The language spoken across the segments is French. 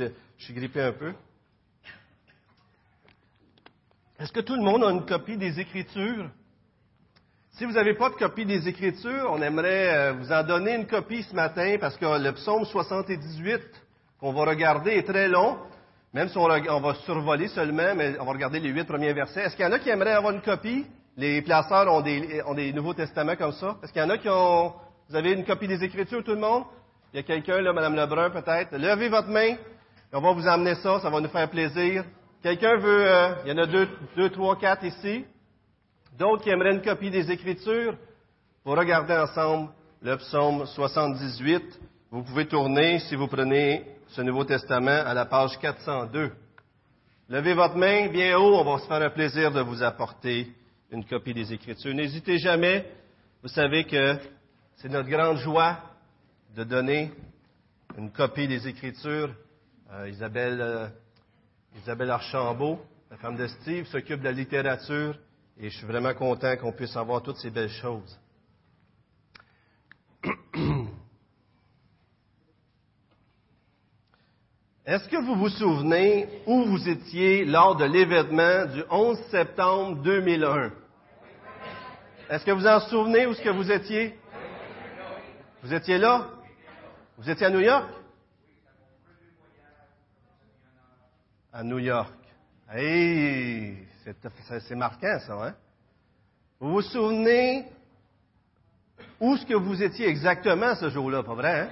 je, suis grippé un peu. Est-ce que tout le monde a une copie des Écritures? Si vous n'avez pas de copie des Écritures, on aimerait euh, vous en donner une copie ce matin parce que le psaume 78 qu'on va regarder est très long. Même si on, va survoler seulement, mais on va regarder les huit premiers versets. Est-ce qu'il y en a qui aimeraient avoir une copie? Les placeurs ont des, Nouveaux Testaments comme ça. Est-ce qu'il y en a qui ont... Vous avez une copie des Écritures, tout le monde? Il y a quelqu'un, là, Mme Lebrun, peut-être. Levez votre main. On va vous emmener ça. Ça va nous faire plaisir. Quelqu'un veut... Euh, il y en a deux, deux, trois, quatre ici. D'autres qui aimeraient une copie des Écritures. Pour regarder ensemble le psaume 78. Vous pouvez tourner si vous prenez ce Nouveau Testament à la page 402. Levez votre main bien haut, on va se faire un plaisir de vous apporter une copie des Écritures. N'hésitez jamais, vous savez que c'est notre grande joie de donner une copie des Écritures. Euh, Isabelle, euh, Isabelle Archambault, la femme de Steve, s'occupe de la littérature et je suis vraiment content qu'on puisse avoir toutes ces belles choses. Est-ce que vous vous souvenez où vous étiez lors de l'événement du 11 septembre 2001? Est-ce que vous en souvenez où est-ce que vous étiez? Vous étiez là? Vous étiez à New York? À New York. Hey, c'est marquant ça, hein? Vous vous souvenez où est-ce que vous étiez exactement ce jour-là, pas vrai, hein?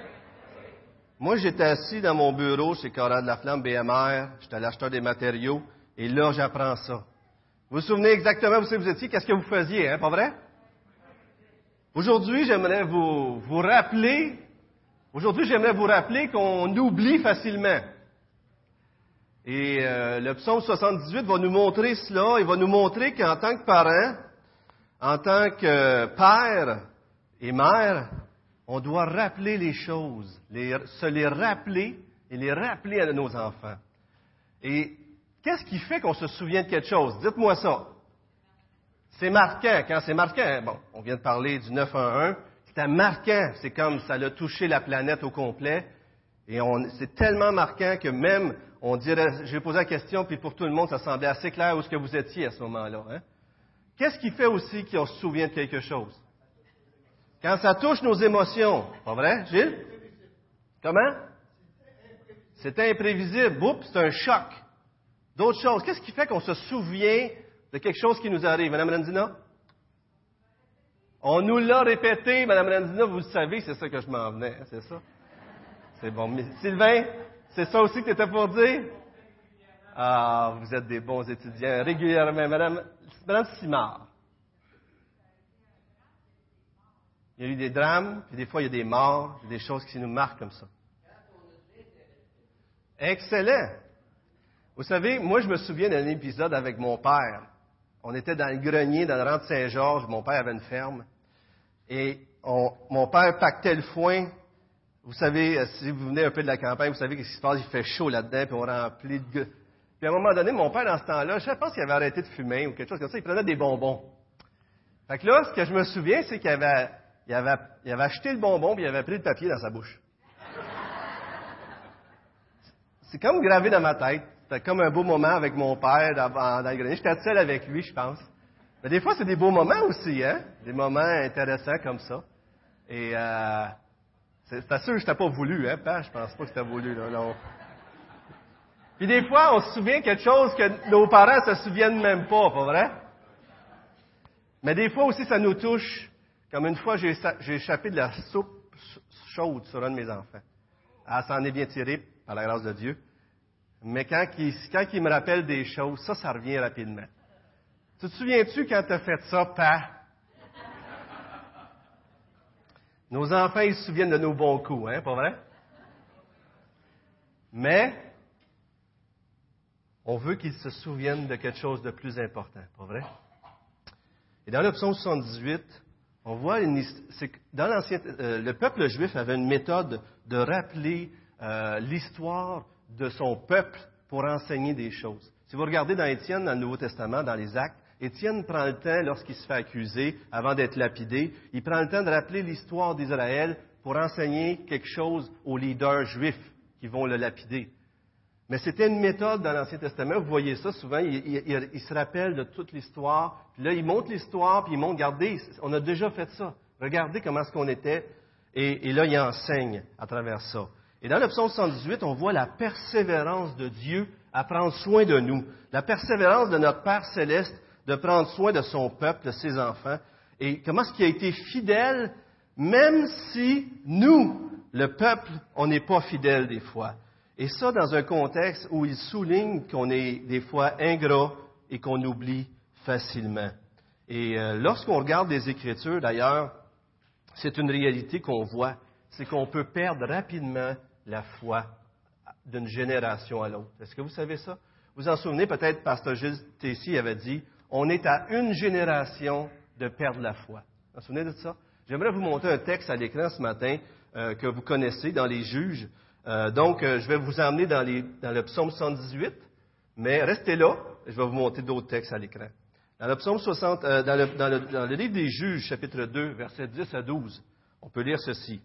Moi, j'étais assis dans mon bureau chez Cora de la Flamme BMR, j'étais l'acheteur des matériaux, et là, j'apprends ça. Vous vous souvenez exactement où vous étiez, qu'est-ce que vous faisiez, hein, pas vrai? Aujourd'hui, j'aimerais vous, vous rappeler, aujourd'hui, j'aimerais vous rappeler qu'on oublie facilement. Et euh, le psaume 78 va nous montrer cela, il va nous montrer qu'en tant que parent, en tant que père et mère, on doit rappeler les choses, se les rappeler et les rappeler à nos enfants. Et qu'est-ce qui fait qu'on se souvient de quelque chose? Dites-moi ça. C'est marquant. Quand c'est marquant, bon, on vient de parler du 911, c'était marquant. C'est comme ça a touché la planète au complet. Et c'est tellement marquant que même, on dirait, j'ai posé la question, puis pour tout le monde, ça semblait assez clair où est-ce que vous étiez à ce moment-là. Hein? Qu'est-ce qui fait aussi qu'on se souvient de quelque chose? Quand ça touche nos émotions. Pas vrai, Gilles? Comment? C'est imprévisible. Oups, c'est un choc. D'autres choses. Qu'est-ce qui fait qu'on se souvient de quelque chose qui nous arrive? Madame Randina? On nous l'a répété, Madame Randina, vous le savez, c'est ça que je m'en venais, c'est ça? C'est bon. Mais Sylvain, c'est ça aussi que tu étais pour dire? Ah, vous êtes des bons étudiants régulièrement. Madame, Madame Simard. Il y a eu des drames, puis des fois il y a des morts, des choses qui nous marquent comme ça. Excellent. Vous savez, moi je me souviens d'un épisode avec mon père. On était dans le grenier, dans le rang de Saint-Georges. Mon père avait une ferme. Et mon père pactait le foin. Vous savez, si vous venez un peu de la campagne, vous savez qu'est-ce qui se passe. Il fait chaud là-dedans, puis on remplit de... Puis à un moment donné, mon père, dans ce temps-là, je pense qu'il avait arrêté de fumer ou quelque chose comme ça. Il prenait des bonbons. Fait que là, ce que je me souviens, c'est qu'il avait il avait, il avait acheté le bonbon puis il avait pris le papier dans sa bouche. C'est comme gravé dans ma tête. C'était comme un beau moment avec mon père dans, dans le grenier. J'étais seul avec lui, je pense. Mais des fois, c'est des beaux moments aussi, hein? Des moments intéressants comme ça. Et euh, c'est sûr que je pas voulu, hein, Père? Je pense pas que c'était voulu, là. Non. Puis des fois, on se souvient quelque chose que nos parents se souviennent même pas, pas vrai? Mais des fois aussi, ça nous touche comme une fois, j'ai échappé de la soupe chaude sur un de mes enfants. Ah, ça en est bien tiré, par la grâce de Dieu. Mais quand il, me rappelle des choses, ça, ça revient rapidement. Tu te souviens-tu quand tu as fait ça, pas? Nos enfants, ils se souviennent de nos bons coups, hein, pas vrai? Mais, on veut qu'ils se souviennent de quelque chose de plus important, pas vrai? Et dans le psaume 78, on voit une, dans l'ancien, euh, le peuple juif avait une méthode de rappeler euh, l'histoire de son peuple pour enseigner des choses. Si vous regardez dans Étienne, dans le Nouveau Testament, dans les Actes, Étienne prend le temps, lorsqu'il se fait accuser, avant d'être lapidé, il prend le temps de rappeler l'histoire d'Israël pour enseigner quelque chose aux leaders juifs qui vont le lapider. Mais c'était une méthode dans l'Ancien Testament. Vous voyez ça souvent. Il, se rappelle de toute l'histoire. Puis là, il montre l'histoire, puis il montre, regardez, on a déjà fait ça. Regardez comment est-ce qu'on était. Et, là, il enseigne à travers ça. Et dans le psaume 118, on voit la persévérance de Dieu à prendre soin de nous. La persévérance de notre Père céleste de prendre soin de son peuple, de ses enfants. Et comment est-ce qu'il a été fidèle, même si nous, le peuple, on n'est pas fidèle des fois? Et ça dans un contexte où il souligne qu'on est des fois ingrat et qu'on oublie facilement. Et euh, lorsqu'on regarde les Écritures, d'ailleurs, c'est une réalité qu'on voit, c'est qu'on peut perdre rapidement la foi d'une génération à l'autre. Est-ce que vous savez ça? Vous en souvenez peut-être, Pasteur Gilles Tessy avait dit, on est à une génération de perdre la foi. Vous vous souvenez de ça? J'aimerais vous montrer un texte à l'écran ce matin euh, que vous connaissez dans les juges. Euh, donc, euh, je vais vous emmener dans, le psaume 118, mais restez là, je vais vous montrer d'autres textes à l'écran. Dans le psaume 60, dans, le, dans le livre des juges, chapitre 2, versets 10 à 12, on peut lire ceci.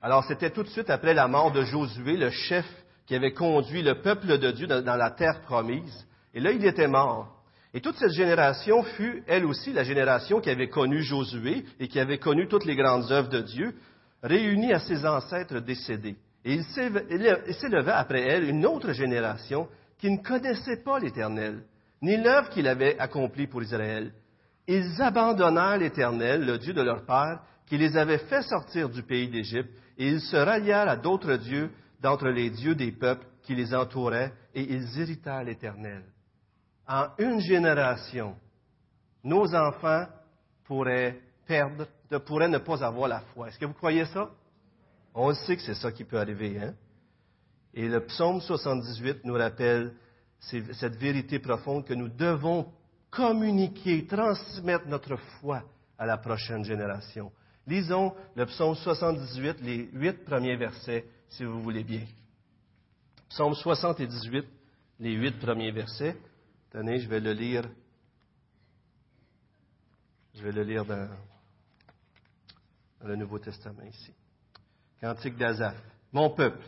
Alors, c'était tout de suite après la mort de Josué, le chef qui avait conduit le peuple de Dieu dans la terre promise. Et là, il était mort. Et toute cette génération fut, elle aussi, la génération qui avait connu Josué et qui avait connu toutes les grandes œuvres de Dieu, réunie à ses ancêtres décédés. Et il s'éleva après elle une autre génération qui ne connaissait pas l'Éternel, ni l'œuvre qu'il avait accomplie pour Israël. Ils abandonnèrent l'Éternel, le Dieu de leur père, qui les avait fait sortir du pays d'Égypte, et ils se rallièrent à d'autres dieux d'entre les dieux des peuples qui les entouraient, et ils irritèrent l'Éternel en une génération, nos enfants pourraient perdre, pourraient ne pas avoir la foi. Est-ce que vous croyez ça? On sait que c'est ça qui peut arriver. Hein? Et le psaume 78 nous rappelle cette vérité profonde que nous devons communiquer, transmettre notre foi à la prochaine génération. Lisons le psaume 78, les huit premiers versets, si vous voulez bien. Psaume 78, les huit premiers versets. Tenez, je vais le lire. Je vais le lire dans, le Nouveau Testament ici. Cantique d'Azaph. Mon peuple,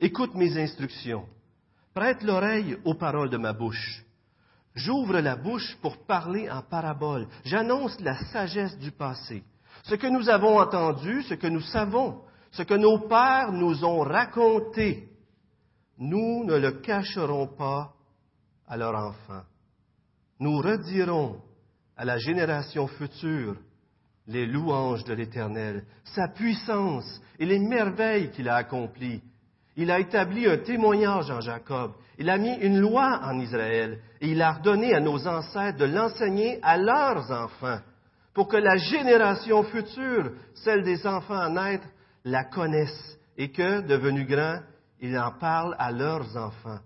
écoute mes instructions. Prête l'oreille aux paroles de ma bouche. J'ouvre la bouche pour parler en parabole. J'annonce la sagesse du passé. Ce que nous avons entendu, ce que nous savons, ce que nos pères nous ont raconté, nous ne le cacherons pas à leur enfant. Nous redirons à la génération future les louanges de l'Éternel, sa puissance et les merveilles qu'il a accomplies. Il a établi un témoignage en Jacob, il a mis une loi en Israël, et il a ordonné à nos ancêtres de l'enseigner à leurs enfants, pour que la génération future, celle des enfants à naître, la connaisse, et que, devenus grands, ils en parlent à leurs enfants.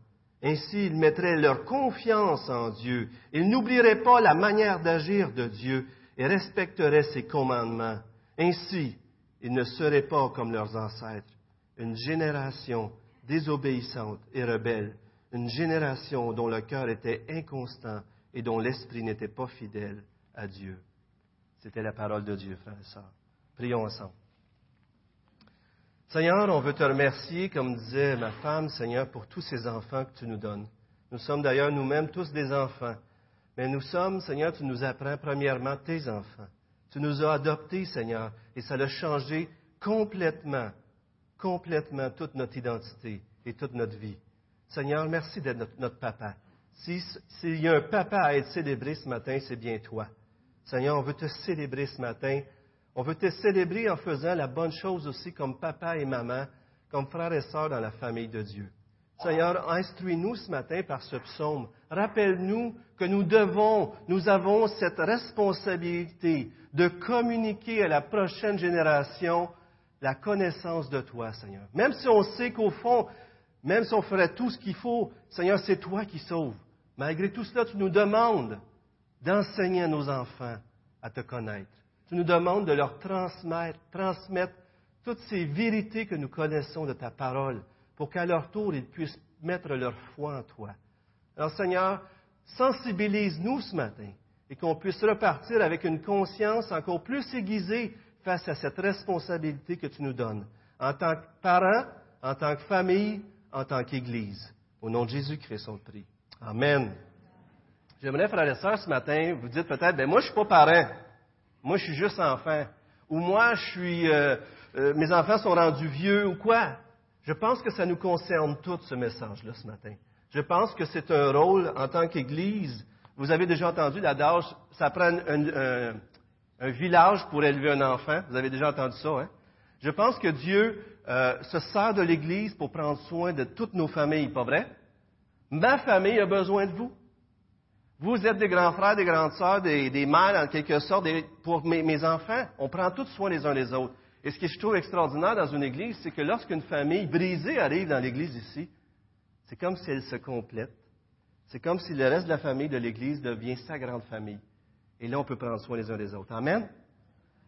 Ainsi, ils mettraient leur confiance en Dieu. Ils n'oublieraient pas la manière d'agir de Dieu et respecteraient ses commandements. Ainsi, ils ne seraient pas comme leurs ancêtres, une génération désobéissante et rebelle, une génération dont le cœur était inconstant et dont l'esprit n'était pas fidèle à Dieu. C'était la parole de Dieu, frères et sœurs. Prions ensemble. Seigneur, on veut te remercier, comme disait ma femme, Seigneur, pour tous ces enfants que tu nous donnes. Nous sommes d'ailleurs nous-mêmes tous des enfants. Mais nous sommes, Seigneur, tu nous apprends premièrement tes enfants. Tu nous as adoptés, Seigneur, et ça a changé complètement, complètement toute notre identité et toute notre vie. Seigneur, merci d'être notre, notre papa. S'il y a un papa à être célébré ce matin, c'est bien toi. Seigneur, on veut te célébrer ce matin on veut te célébrer en faisant la bonne chose aussi comme papa et maman, comme frères et sœurs dans la famille de Dieu. Seigneur, instruis-nous ce matin par ce psaume. Rappelle-nous que nous devons, nous avons cette responsabilité de communiquer à la prochaine génération la connaissance de toi, Seigneur. Même si on sait qu'au fond, même si on ferait tout ce qu'il faut, Seigneur, c'est toi qui sauves. Malgré tout cela, tu nous demandes d'enseigner à nos enfants à te connaître. Tu nous demandes de leur transmettre, transmettre toutes ces vérités que nous connaissons de ta parole, pour qu'à leur tour, ils puissent mettre leur foi en toi. Alors Seigneur, sensibilise-nous ce matin et qu'on puisse repartir avec une conscience encore plus aiguisée face à cette responsabilité que tu nous donnes, en tant que parents, en tant que famille, en tant qu'Église. Au nom de Jésus-Christ, on le prie. Amen. J'aimerais, frères et sœurs, ce matin, vous dites peut-être, ben moi, je suis pas parent. Moi, je suis juste enfant. Ou moi, je suis, euh, euh, mes enfants sont rendus vieux ou quoi. Je pense que ça nous concerne tous, ce message-là, ce matin. Je pense que c'est un rôle en tant qu'Église. Vous avez déjà entendu l'adage, ça prend un, un, village pour élever un enfant. Vous avez déjà entendu ça, hein? Je pense que Dieu euh, se sert de l'Église pour prendre soin de toutes nos familles, pas vrai? Ma famille a besoin de vous. Vous êtes des grands frères, des grandes sœurs, des, des mères en quelque sorte pour mes, enfants. On prend tous soin les uns des autres. Et ce que je trouve extraordinaire dans une église, c'est que lorsqu'une famille brisée arrive dans l'église ici, c'est comme si elle se complète. C'est comme si le reste de la famille de l'église devient sa grande famille. Et là, on peut prendre soin les uns des autres. Amen?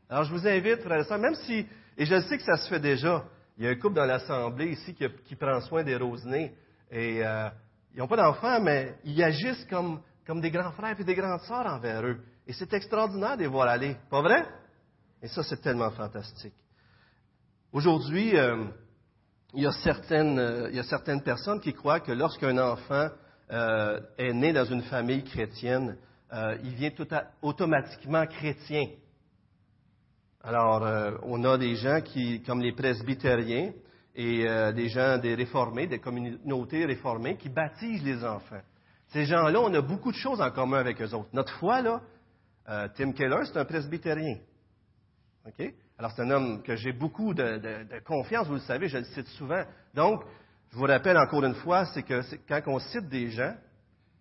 Alors, je vous invite, frères et sœurs, même si, et je sais que ça se fait déjà, il y a un couple dans l'assemblée ici qui, prend soin des rosenés. Et euh, ils n'ont pas d'enfants, mais ils agissent comme, comme des grands frères et des grandes sœurs envers eux. Et c'est extraordinaire de les voir aller. Pas vrai? Et ça, c'est tellement fantastique. Aujourd'hui, euh, il, y a certaines, euh, il y a certaines personnes qui croient que lorsqu'un enfant euh, est né dans une famille chrétienne, il vient tout automatiquement chrétien. Alors, on a des gens qui, comme les presbytériens, et des gens des réformés, des communautés réformées, qui baptisent les enfants. Ces gens-là, on a beaucoup de choses en commun avec eux autres. Notre foi, là, euh, Tim Keller, c'est un presbytérien. OK? Alors, c'est un homme que j'ai beaucoup de, confiance, vous le savez, je le cite souvent. Donc, je vous rappelle encore une fois, c'est que quand on cite des gens,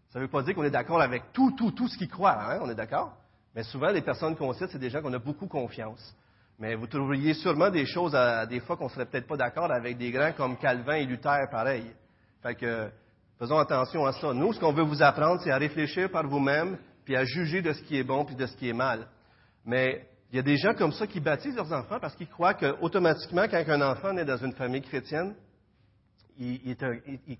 ça ne veut pas dire qu'on est d'accord avec tout, tout, tout ce qu'ils croient, hein? on est d'accord? Mais souvent, les personnes qu'on cite, c'est des gens qu'on a beaucoup confiance. Mais vous trouveriez sûrement des choses, à, des fois, qu'on ne serait peut-être pas d'accord avec des grands comme Calvin et Luther, pareil. Fait que, Faisons attention à ça. Nous, ce qu'on veut vous apprendre, c'est à réfléchir par vous-même, puis à juger de ce qui est bon, puis de ce qui est mal. Mais il y a des gens comme ça qui baptisent leurs enfants parce qu'ils croient qu'automatiquement, quand un enfant naît dans une famille chrétienne, il,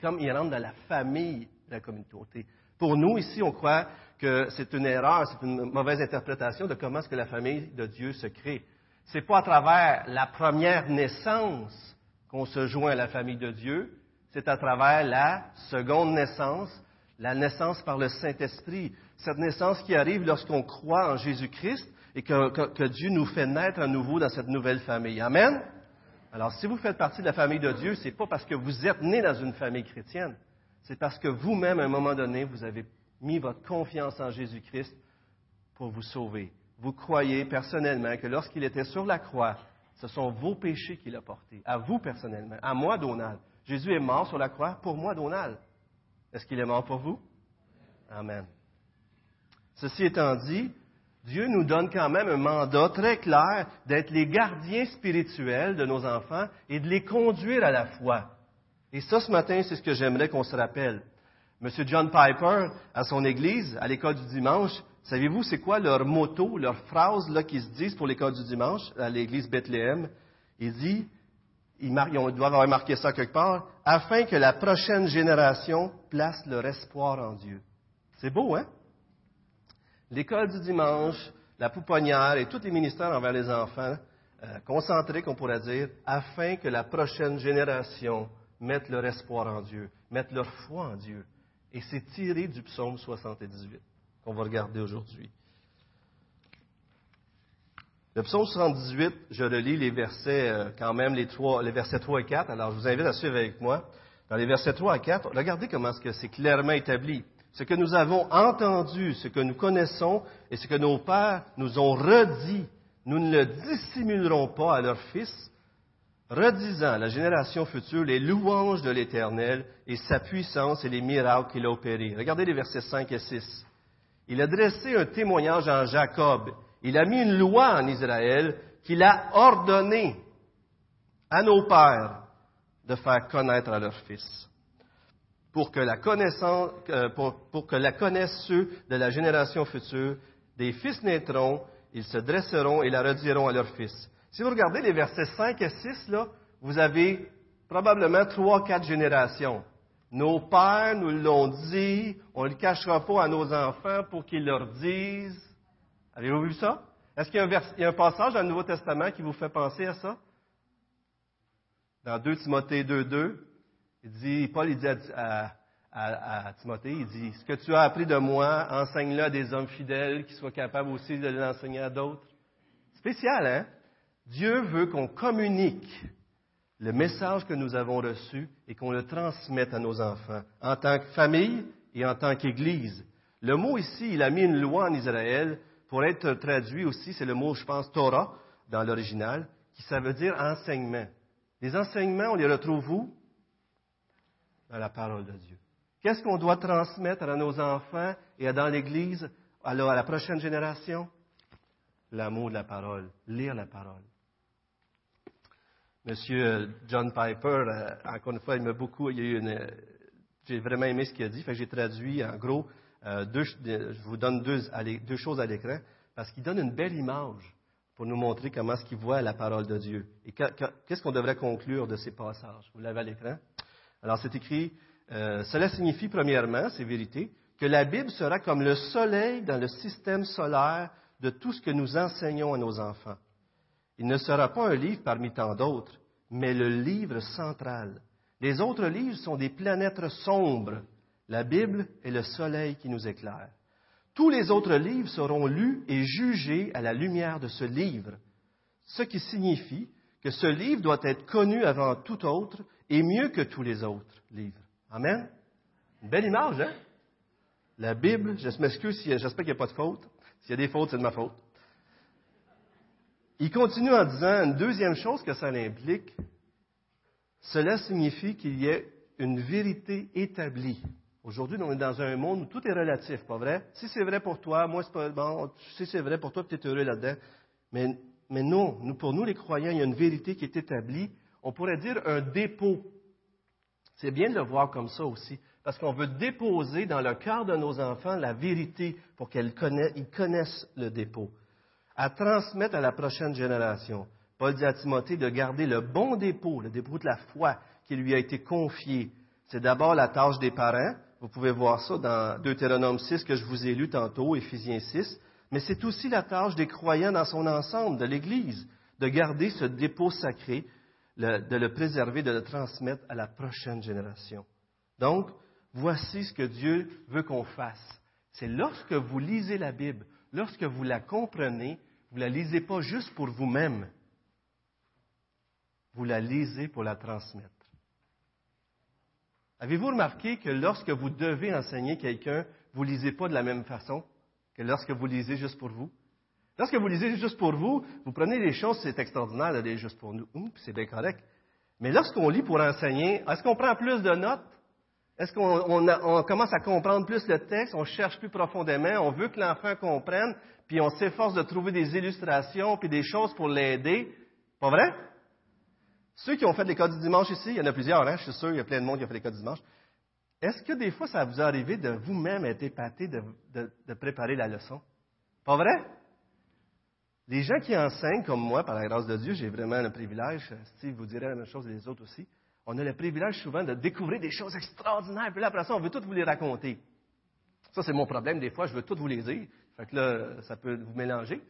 comme, il rentre dans la famille de la communauté. Pour nous, ici, on croit que c'est une erreur, c'est une mauvaise interprétation de comment est-ce que la famille de Dieu se crée. C'est pas à travers la première naissance qu'on se joint à la famille de Dieu, c'est à travers la seconde naissance, la naissance par le Saint-Esprit. Cette naissance qui arrive lorsqu'on croit en Jésus-Christ et que, Dieu nous fait naître à nouveau dans cette nouvelle famille. Amen? Alors, si vous faites partie de la famille de Dieu, ce n'est pas parce que vous êtes né dans une famille chrétienne. C'est parce que vous-même, à un moment donné, vous avez mis votre confiance en Jésus-Christ pour vous sauver. Vous croyez personnellement que lorsqu'il était sur la croix, ce sont vos péchés qu'il a portés, à vous personnellement, à moi, Donald. Jésus est mort sur la croix pour moi, Donald. Est-ce qu'il est mort pour vous? Amen. Ceci étant dit, Dieu nous donne quand même un mandat très clair d'être les gardiens spirituels de nos enfants et de les conduire à la foi. Et ça, ce matin, c'est ce que j'aimerais qu'on se rappelle. Monsieur John Piper, à son église, à l'école du dimanche, savez-vous c'est quoi leur motto, leur phrase là qu'ils se disent pour l'école du dimanche à l'église Bethléem? Il dit, ils, doivent avoir marqué ça quelque part, afin que la prochaine génération place leur espoir en Dieu. C'est beau, hein? L'école du dimanche, la pouponnière et tous les ministères envers les enfants, euh, concentrés, qu'on pourrait dire, afin que la prochaine génération mette leur espoir en Dieu, mette leur foi en Dieu. Et c'est tiré du psaume 78 qu'on va regarder aujourd'hui. Le psaume 78, je relis les versets, euh, quand même, les, trois, les versets 3 et 4. Alors, je vous invite à suivre avec moi. Dans les versets 3 à 4, regardez comment c'est clairement établi. Ce que nous avons entendu, ce que nous connaissons et ce que nos pères nous ont redit, nous ne le dissimulerons pas à leurs fils, redisant à la génération future les louanges de l'Éternel et sa puissance et les miracles qu'il a opérés. Regardez les versets 5 et 6. Il a dressé un témoignage en Jacob il a mis une loi en Israël qu'il a ordonné à nos pères de faire connaître à leurs fils. Pour que la connaissance, pour, que la connaissent ceux de la génération future, des fils naîtront, ils se dresseront et la rediront à leurs fils. Si vous regardez les versets 5 et 6, là, vous avez probablement trois, quatre générations. Nos pères nous l'ont dit, on ne le cachera pas à nos enfants pour qu'ils leur disent. Avez-vous vu ça? Est-ce qu'il y, a un passage dans le Nouveau Testament qui vous fait penser à ça? Dans 2 Timothée 2.2, il dit, Paul dit à, à, Timothée. Il dit, ce que tu as appris de moi, enseigne-le à des hommes fidèles qui soient capables aussi de l'enseigner à d'autres. Spécial, hein? Dieu veut qu'on communique le message que nous avons reçu et qu'on le transmette à nos enfants, en tant que famille et en tant qu'Église. Le mot ici, il a mis une loi en Israël pour être traduit aussi, c'est le mot, je pense, Torah dans l'original, qui ça veut dire enseignement. Les enseignements, on les retrouve où? Dans la parole de Dieu. Qu'est-ce qu'on doit transmettre à nos enfants et dans l'Église, à la prochaine génération? L'amour de la parole, lire la parole. Monsieur John Piper, euh, encore une fois, il m'a beaucoup, euh, j'ai vraiment aimé ce qu'il a dit, fait j'ai traduit en gros, euh, je vous donne deux, choses à l'écran, parce qu'il donne une belle image pour nous montrer comment est-ce qu'il voit la parole de Dieu. Et qu'est-ce qu'on devrait conclure de ces passages? Vous l'avez à l'écran? Alors, c'est écrit, cela signifie premièrement, c'est vérité, que la Bible sera comme le soleil dans le système solaire de tout ce que nous enseignons à nos enfants. Il ne sera pas un livre parmi tant d'autres, mais le livre central. Les autres livres sont des planètes sombres. La Bible est le soleil qui nous éclaire. Tous les autres livres seront lus et jugés à la lumière de ce livre, ce qui signifie que ce livre doit être connu avant tout autre et mieux que tous les autres livres. Amen. Une belle image, hein? La Bible, je m'excuse, j'espère qu'il n'y a pas de faute. S'il y a des fautes, c'est de ma faute. Il continue en disant une deuxième chose que ça implique. Cela signifie qu'il y ait une vérité établie. Aujourd'hui, on est dans un monde où tout est relatif, pas vrai? Si c'est vrai pour toi, moi, c'est pas bon. Si c'est vrai pour toi, tu es heureux là-dedans. Mais, non, nous, pour nous, les croyants, il y a une vérité qui est établie. On pourrait dire un dépôt. C'est bien de le voir comme ça aussi, parce qu'on veut déposer dans le cœur de nos enfants la vérité pour qu'ils connaissent le dépôt à transmettre à la prochaine génération. Paul dit à Timothée de garder le bon dépôt, le dépôt de la foi qui lui a été confié. C'est d'abord la tâche des parents. Vous pouvez voir ça dans Deutéronome 6 que je vous ai lu tantôt, Éphésiens 6. Mais c'est aussi la tâche des croyants dans son ensemble, de l'Église, de garder ce dépôt sacré, de le préserver, de le transmettre à la prochaine génération. Donc, voici ce que Dieu veut qu'on fasse. C'est lorsque vous lisez la Bible, lorsque vous la comprenez, vous ne la lisez pas juste pour vous-même. Vous la lisez pour la transmettre. Avez-vous remarqué que lorsque vous devez enseigner quelqu'un, vous ne lisez pas de la même façon que lorsque vous lisez juste pour vous? Lorsque vous lisez juste pour vous, vous prenez les choses, c'est extraordinaire d'aller juste pour nous. c'est bien correct. Mais lorsqu'on lit pour enseigner, est-ce qu'on prend plus de notes? Est-ce qu'on commence à comprendre plus le texte? On cherche plus profondément? On veut que l'enfant comprenne? puis on s'efforce de trouver des illustrations, puis des choses pour l'aider? Pas vrai? Ceux qui ont fait l'école du dimanche ici, il y en a plusieurs, hein? je suis sûr, il y a plein de monde qui a fait l'école du dimanche. Est-ce que des fois, ça vous est arrivé de vous-même être épaté de, préparer la leçon? Pas vrai? Les gens qui enseignent, comme moi, par la grâce de Dieu, j'ai vraiment le privilège, Steve vous dirait la même chose et les autres aussi, on a le privilège souvent de découvrir des choses extraordinaires, puis là, après ça, on veut toutes vous les raconter. Ça, c'est mon problème. Des fois, je veux toutes vous les dire. Fait que là, ça peut vous mélanger.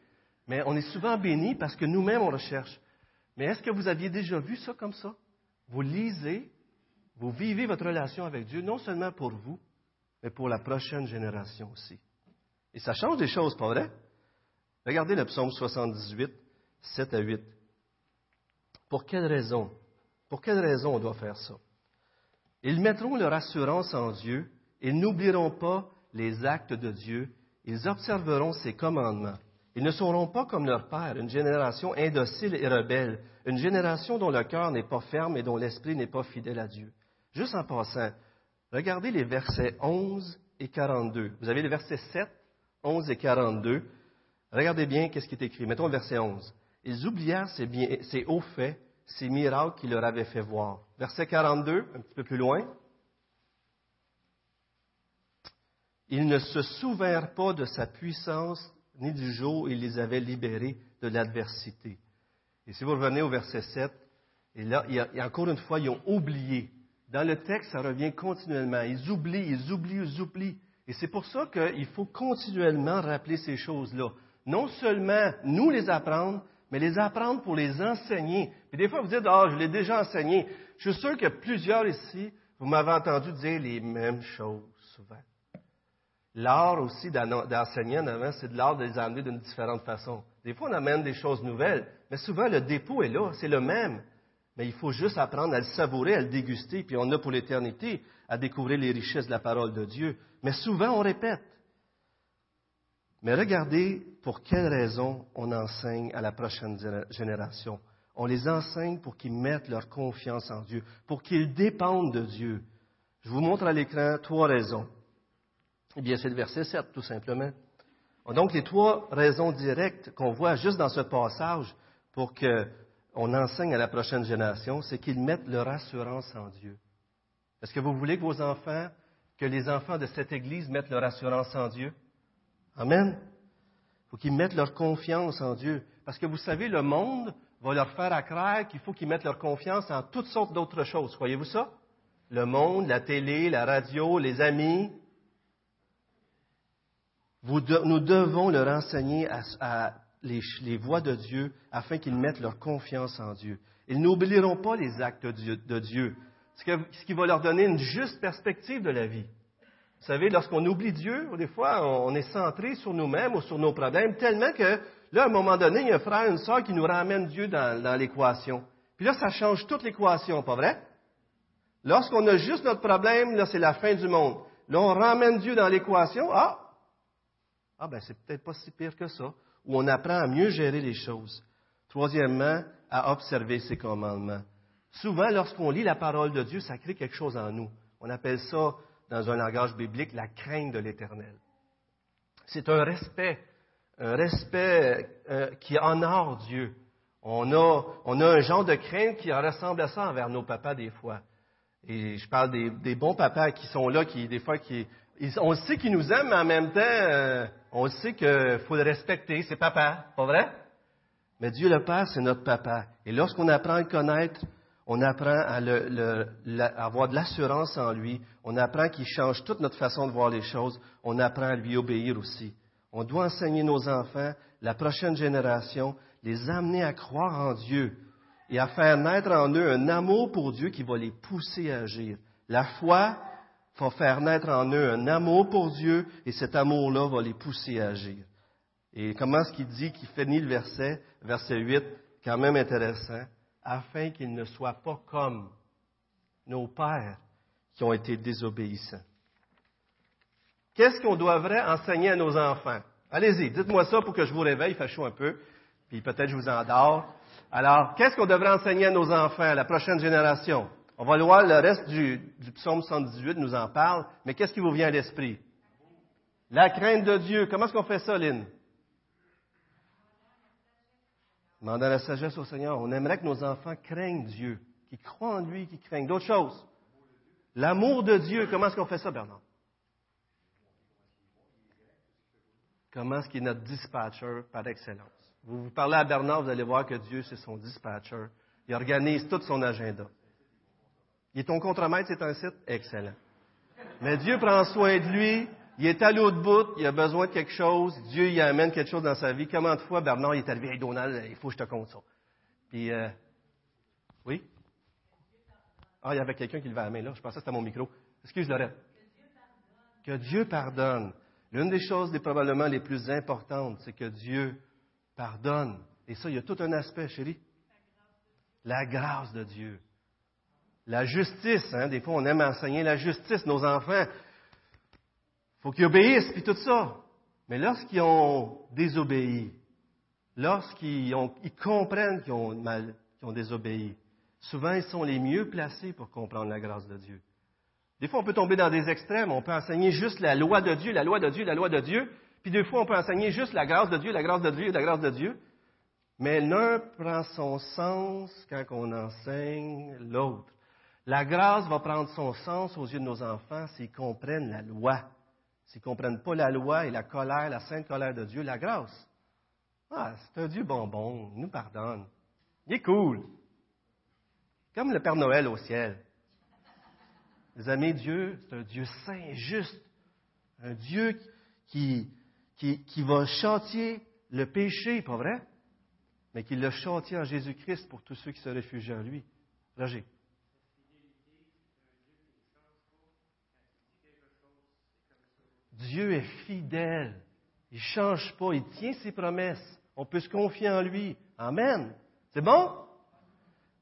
Mais on est souvent bénis parce que nous-mêmes, on recherche. Mais est-ce que vous aviez déjà vu ça comme ça? Vous lisez, vous vivez votre relation avec Dieu, non seulement pour vous, mais pour la prochaine génération aussi. Et ça change des choses, pas vrai? Regardez le psaume 78, 7 à 8. Pour quelle raison? Pour quelle raison on doit faire ça? Ils mettront leur assurance en Dieu et n'oublieront pas les actes de Dieu ils observeront ses commandements. Ils ne seront pas comme leur père, une génération indocile et rebelle, une génération dont le cœur n'est pas ferme et dont l'esprit n'est pas fidèle à Dieu. Juste en passant, regardez les versets 11 et 42. Vous avez les versets 7, 11 et 42. Regardez bien qu'est-ce qui est écrit. Mettons le verset 11. Ils oublièrent ces, ces hauts faits, ces miracles qu'il leur avait fait voir. Verset 42, un petit peu plus loin. Ils ne se souvinrent pas de sa puissance ni du jour il les avait libérés de l'adversité. Et si vous revenez au verset 7, et là, encore une fois, ils ont oublié. Dans le texte, ça revient continuellement. Ils oublient, ils oublient, ils oublient. Et c'est pour ça qu'il faut continuellement rappeler ces choses-là. Non seulement nous les apprendre, mais les apprendre pour les enseigner. Et des fois, vous dites, ah, je l'ai déjà enseigné. Je suis sûr que plusieurs ici, Vous m'avez entendu dire les mêmes choses souvent. L'art aussi d'enseigner en avant, c'est de l'art de les amener d'une différente façon. Des fois, on amène des choses nouvelles, mais souvent, le dépôt est là, c'est le même. Mais il faut juste apprendre à le savourer, à le déguster, puis on a pour l'éternité à découvrir les richesses de la parole de Dieu. Mais souvent, on répète. Mais regardez pour quelle raison on enseigne à la prochaine génération. On les enseigne pour qu'ils mettent leur confiance en Dieu, pour qu'ils dépendent de Dieu. Je vous montre à l'écran trois raisons. Eh bien, c'est le verset 7, tout simplement. Donc, les trois raisons directes qu'on voit juste dans ce passage pour qu'on enseigne à la prochaine génération, c'est qu'ils mettent leur assurance en Dieu. Est-ce que vous voulez que vos enfants, que les enfants de cette Église mettent leur assurance en Dieu? Amen. Il faut qu'ils mettent leur confiance en Dieu. Parce que vous savez, le monde va leur faire accroire qu'il faut qu'ils mettent leur confiance en toutes sortes d'autres choses. Croyez-vous ça? Le monde, la télé, la radio, les amis. Nous devons leur enseigner à, les, les, voies de Dieu afin qu'ils mettent leur confiance en Dieu. Ils n'oublieront pas les actes de Dieu, ce qui va leur donner une juste perspective de la vie. Vous savez, lorsqu'on oublie Dieu, des fois, on est centré sur nous-mêmes ou sur nos problèmes, tellement que là, à un moment donné, il y a un frère, une soeur qui nous ramène Dieu dans, l'équation. Puis là, ça change toute l'équation, pas vrai? Lorsqu'on a juste notre problème, là, c'est la fin du monde. Là, on ramène Dieu dans l'équation. Ah! Ah, ben, c'est peut-être pas si pire que ça. Ou on apprend à mieux gérer les choses. Troisièmement, à observer ses commandements. Souvent, lorsqu'on lit la parole de Dieu, ça crée quelque chose en nous. On appelle ça dans un langage biblique, la crainte de l'Éternel. C'est un respect, un respect euh, qui honore Dieu. On a, on a un genre de crainte qui ressemble à ça envers nos papas des fois. Et je parle des, bons papas qui sont là, qui des fois, qui, on sait qu'ils nous aiment, mais en même temps, euh, on sait qu'il faut le respecter. C'est papa, pas vrai? Mais Dieu le Père, c'est notre papa. Et lorsqu'on apprend à le connaître, on apprend à, avoir de l'assurance en lui, on apprend qu'il change toute notre façon de voir les choses, on apprend à lui obéir aussi. On doit enseigner nos enfants, la prochaine génération, les amener à croire en Dieu et à faire naître en eux un amour pour Dieu qui va les pousser à agir. La foi va faire naître en eux un amour pour Dieu et cet amour-là va les pousser à agir. Et comment est-ce qu'il dit qu'il finit le verset, verset 8, quand même intéressant afin qu'ils ne soient pas comme nos pères qui ont été désobéissants. Qu'est-ce qu'on devrait enseigner à nos enfants? Allez-y, dites-moi ça pour que je vous réveille, il fait un peu, puis peut-être je vous endors. Alors, qu'est-ce qu'on devrait enseigner à nos enfants, à la prochaine génération? On va voir le reste du, psaume 118 nous en parle, mais qu'est-ce qui vous vient à l'esprit? La crainte de Dieu. Comment est-ce qu'on fait ça, Lynn? Demandant la sagesse au Seigneur. On aimerait que nos enfants craignent Dieu, qu'ils croient en lui, qu'ils craignent d'autres choses. L'amour de Dieu, comment est-ce qu'on fait ça, Bernard? Comment est-ce qu'il est notre dispatcher par excellence? Vous vous parlez à Bernard, vous allez voir que Dieu, c'est son dispatcher. Il organise tout son agenda. Il est ton contremaître, c'est un site? Excellent. Mais Dieu prend soin de lui, il est à l'autre bout, il a besoin de quelque chose, Dieu y amène quelque chose dans sa vie. Comment de fois Bernard il est arrivé, hey Donald, il faut que je te compte ça. Puis, euh, oui? Ah, il y avait quelqu'un qui levait la main là, je pensais que c'était mon micro. Excuse Lorette. Que Dieu pardonne. L'une des choses probablement les plus importantes, c'est que Dieu pardonne. Et ça, il y a tout un aspect, chérie. La grâce de Dieu. La justice, hein, des fois on aime enseigner la justice. Nos enfants, faut qu'ils obéissent, puis tout ça. Mais lorsqu'ils ont désobéi, lorsqu'ils comprennent qu'ils ont, mal, qu'ils ont désobéi, souvent ils sont les mieux placés pour comprendre la grâce de Dieu. Des fois, on peut tomber dans des extrêmes. On peut enseigner juste la loi de Dieu, la loi de Dieu, la loi de Dieu. Puis des fois, on peut enseigner juste la grâce de Dieu, la grâce de Dieu, la grâce de Dieu. Mais l'un prend son sens quand on enseigne l'autre. La grâce va prendre son sens aux yeux de nos enfants s'ils comprennent la loi s'ils ne comprennent pas la loi et la colère, la sainte colère de Dieu, la grâce. Ah, c'est un Dieu bonbon, il nous pardonne. Il est cool. Comme le Père Noël au ciel. Les amis, Dieu, c'est un Dieu saint, juste. Un Dieu qui, qui, qui va chantier le péché, pas vrai? Mais qui l'a chantier en Jésus-Christ pour tous ceux qui se réfugient en lui. Roger. Dieu est fidèle. Il ne change pas. Il tient ses promesses. On peut se confier en lui. Amen. C'est bon?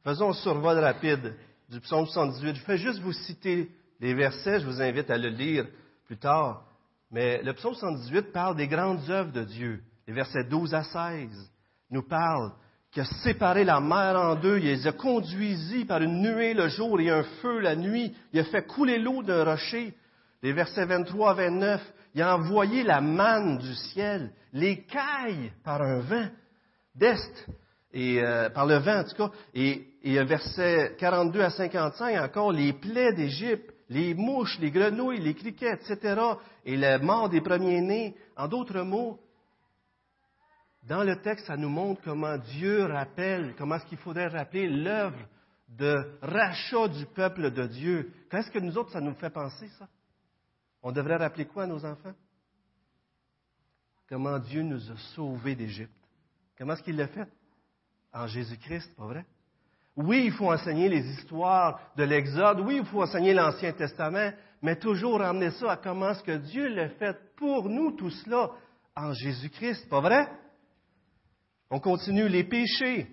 Faisons un survol rapide du psaume 78. Je fais juste vous citer les versets. Je vous invite à le lire plus tard. Mais le psaume 78 parle des grandes œuvres de Dieu. Les versets 12 à 16 nous parlent qu'il a séparé la mer en deux, il les a conduisis par une nuée le jour et un feu la nuit, il a fait couler l'eau d'un rocher. Les versets 23 à 29, il a envoyé la manne du ciel, les cailles par un vent d'est, et euh, par le vent en tout cas, et, et verset 42 à 55 encore, les plaies d'Égypte, les mouches, les grenouilles, les criquets, etc., et la mort des premiers-nés. En d'autres mots, dans le texte, ça nous montre comment Dieu rappelle, comment est-ce qu'il faudrait rappeler l'œuvre de rachat du peuple de Dieu. Qu'est-ce que nous autres, ça nous fait penser, ça? On devrait rappeler quoi à nos enfants? Comment Dieu nous a sauvés d'Égypte. Comment est-ce qu'il l'a fait? En Jésus-Christ, pas vrai? Oui, il faut enseigner les histoires de l'Exode. Oui, il faut enseigner l'Ancien Testament, mais toujours ramener ça à comment est-ce que Dieu l'a fait pour nous, tout cela, en Jésus-Christ, pas vrai? On continue les péchés.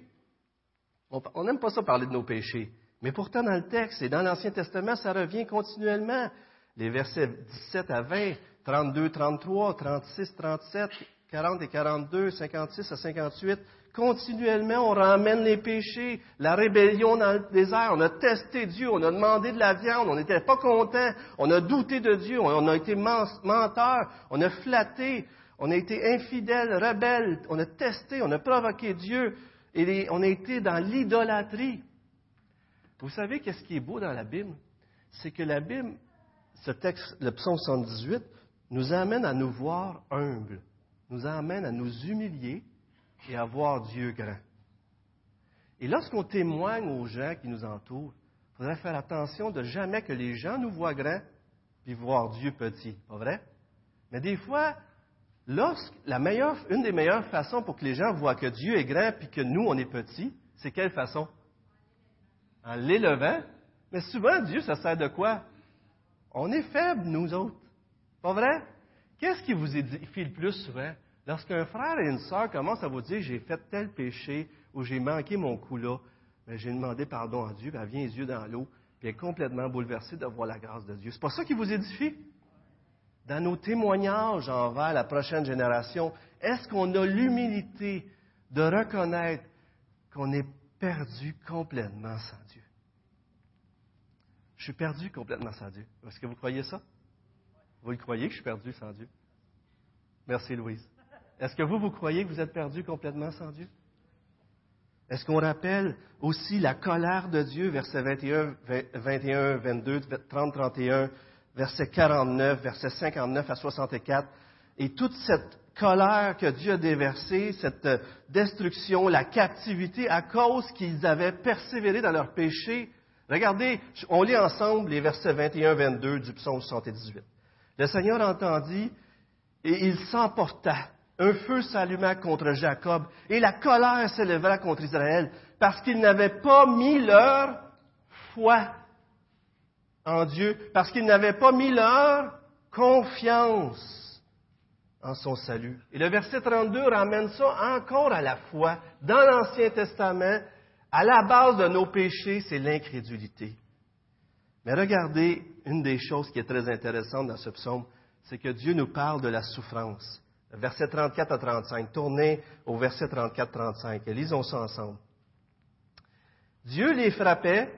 On n'aime pas ça parler de nos péchés. Mais pourtant, dans le texte et dans l'Ancien Testament, ça revient continuellement. Les versets 17 à 20, 32, 33, 36, 37, 40 et 42, 56 à 58. Continuellement, on ramène les péchés, la rébellion dans le désert. On a testé Dieu, on a demandé de la viande, on n'était pas content, on a douté de Dieu, on a été menteur, on a flatté, on a été infidèle, rebelle, on a testé, on a provoqué Dieu, et on a été dans l'idolâtrie. Vous savez qu'est-ce qui est beau dans la Bible? C'est que la Bible, ce texte, le psaume 118, nous amène à nous voir humbles, nous amène à nous humilier et à voir Dieu grand. Et lorsqu'on témoigne aux gens qui nous entourent, il faudrait faire attention de jamais que les gens nous voient grands puis voir Dieu petit, pas vrai? Mais des fois, Lorsque la meilleure, une des meilleures façons pour que les gens voient que Dieu est grand puis que nous, on est petits, c'est quelle façon? En l'élevant. Mais souvent, Dieu, ça sert de quoi? On est faibles, nous autres. Pas vrai? Qu'est-ce qui vous édifie le plus souvent? Lorsqu'un frère et une sœur commencent à vous dire j'ai fait tel péché ou j'ai manqué mon coup là, ben, j'ai demandé pardon à Dieu, ben, elle vient les yeux dans l'eau, puis est complètement bouleversée de voir la grâce de Dieu. C'est pas ça qui vous édifie? dans nos témoignages envers la prochaine génération, est-ce qu'on a l'humilité de reconnaître qu'on est perdu complètement sans Dieu? Je suis perdu complètement sans Dieu. Est-ce que vous croyez ça? Vous le croyez que je suis perdu sans Dieu? Merci, Louise. Est-ce que vous, vous croyez que vous êtes perdu complètement sans Dieu? Est-ce qu'on rappelle aussi la colère de Dieu, versets 21, 21 22, 30, 31, verset 49, verset 59 à 64, et toute cette colère que Dieu a déversée, cette destruction, la captivité, à cause qu'ils avaient persévéré dans leur péché. Regardez, on lit ensemble les versets 21-22 du psaume 78. Le Seigneur entendit et il s'emporta. Un feu s'alluma contre Jacob et la colère s'éleva contre Israël parce qu'ils n'avaient pas mis leur foi en Dieu parce qu'ils n'avaient pas mis leur confiance en son salut. Et le verset 32 ramène ça encore à la foi. Dans l'Ancien Testament, à la base de nos péchés, c'est l'incrédulité. Mais regardez, une des choses qui est très intéressante dans ce psaume, c'est que Dieu nous parle de la souffrance. Verset 34 à 35. Tournez au verset 34-35 et lisons ça ensemble. Dieu les frappait,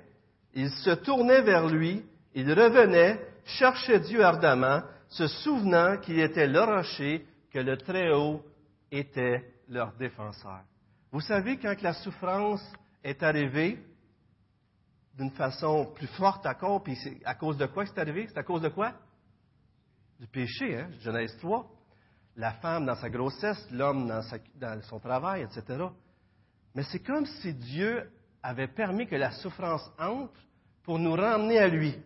ils se tournaient vers lui, ils revenaient, cherchaient Dieu ardemment, se souvenant qu'il était le rocher, que le Très-Haut était leur défenseur. Vous savez, quand la souffrance est arrivée, d'une façon plus forte encore, puis c'est à cause de quoi c'est arrivé? C'est à cause de quoi? Du péché, hein? Genèse 3. La femme dans sa grossesse, l'homme dans, dans son travail, etc. Mais c'est comme si Dieu avait permis que la souffrance entre pour nous ramener à lui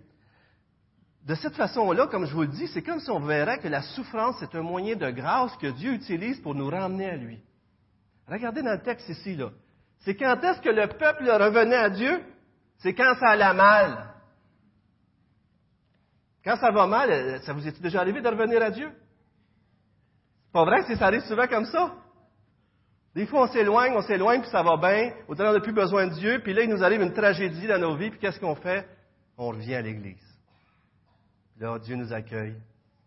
de cette façon-là, comme je vous le dis, c'est comme si on verrait que la souffrance est un moyen de grâce que Dieu utilise pour nous ramener à lui. Regardez dans le texte ici, là. C'est quand est-ce que le peuple revenait à Dieu? C'est quand ça allait mal. Quand ça va mal, euh, ça vous est déjà arrivé de revenir à Dieu? C'est pas vrai ça arrive souvent comme ça? Des fois, on s'éloigne, on s'éloigne, puis ça va bien. Autant on n'a plus besoin de Dieu. Puis là, il nous arrive une tragédie dans nos vies. Puis qu'est-ce qu'on fait? On revient à l'Église. Là, Dieu nous accueille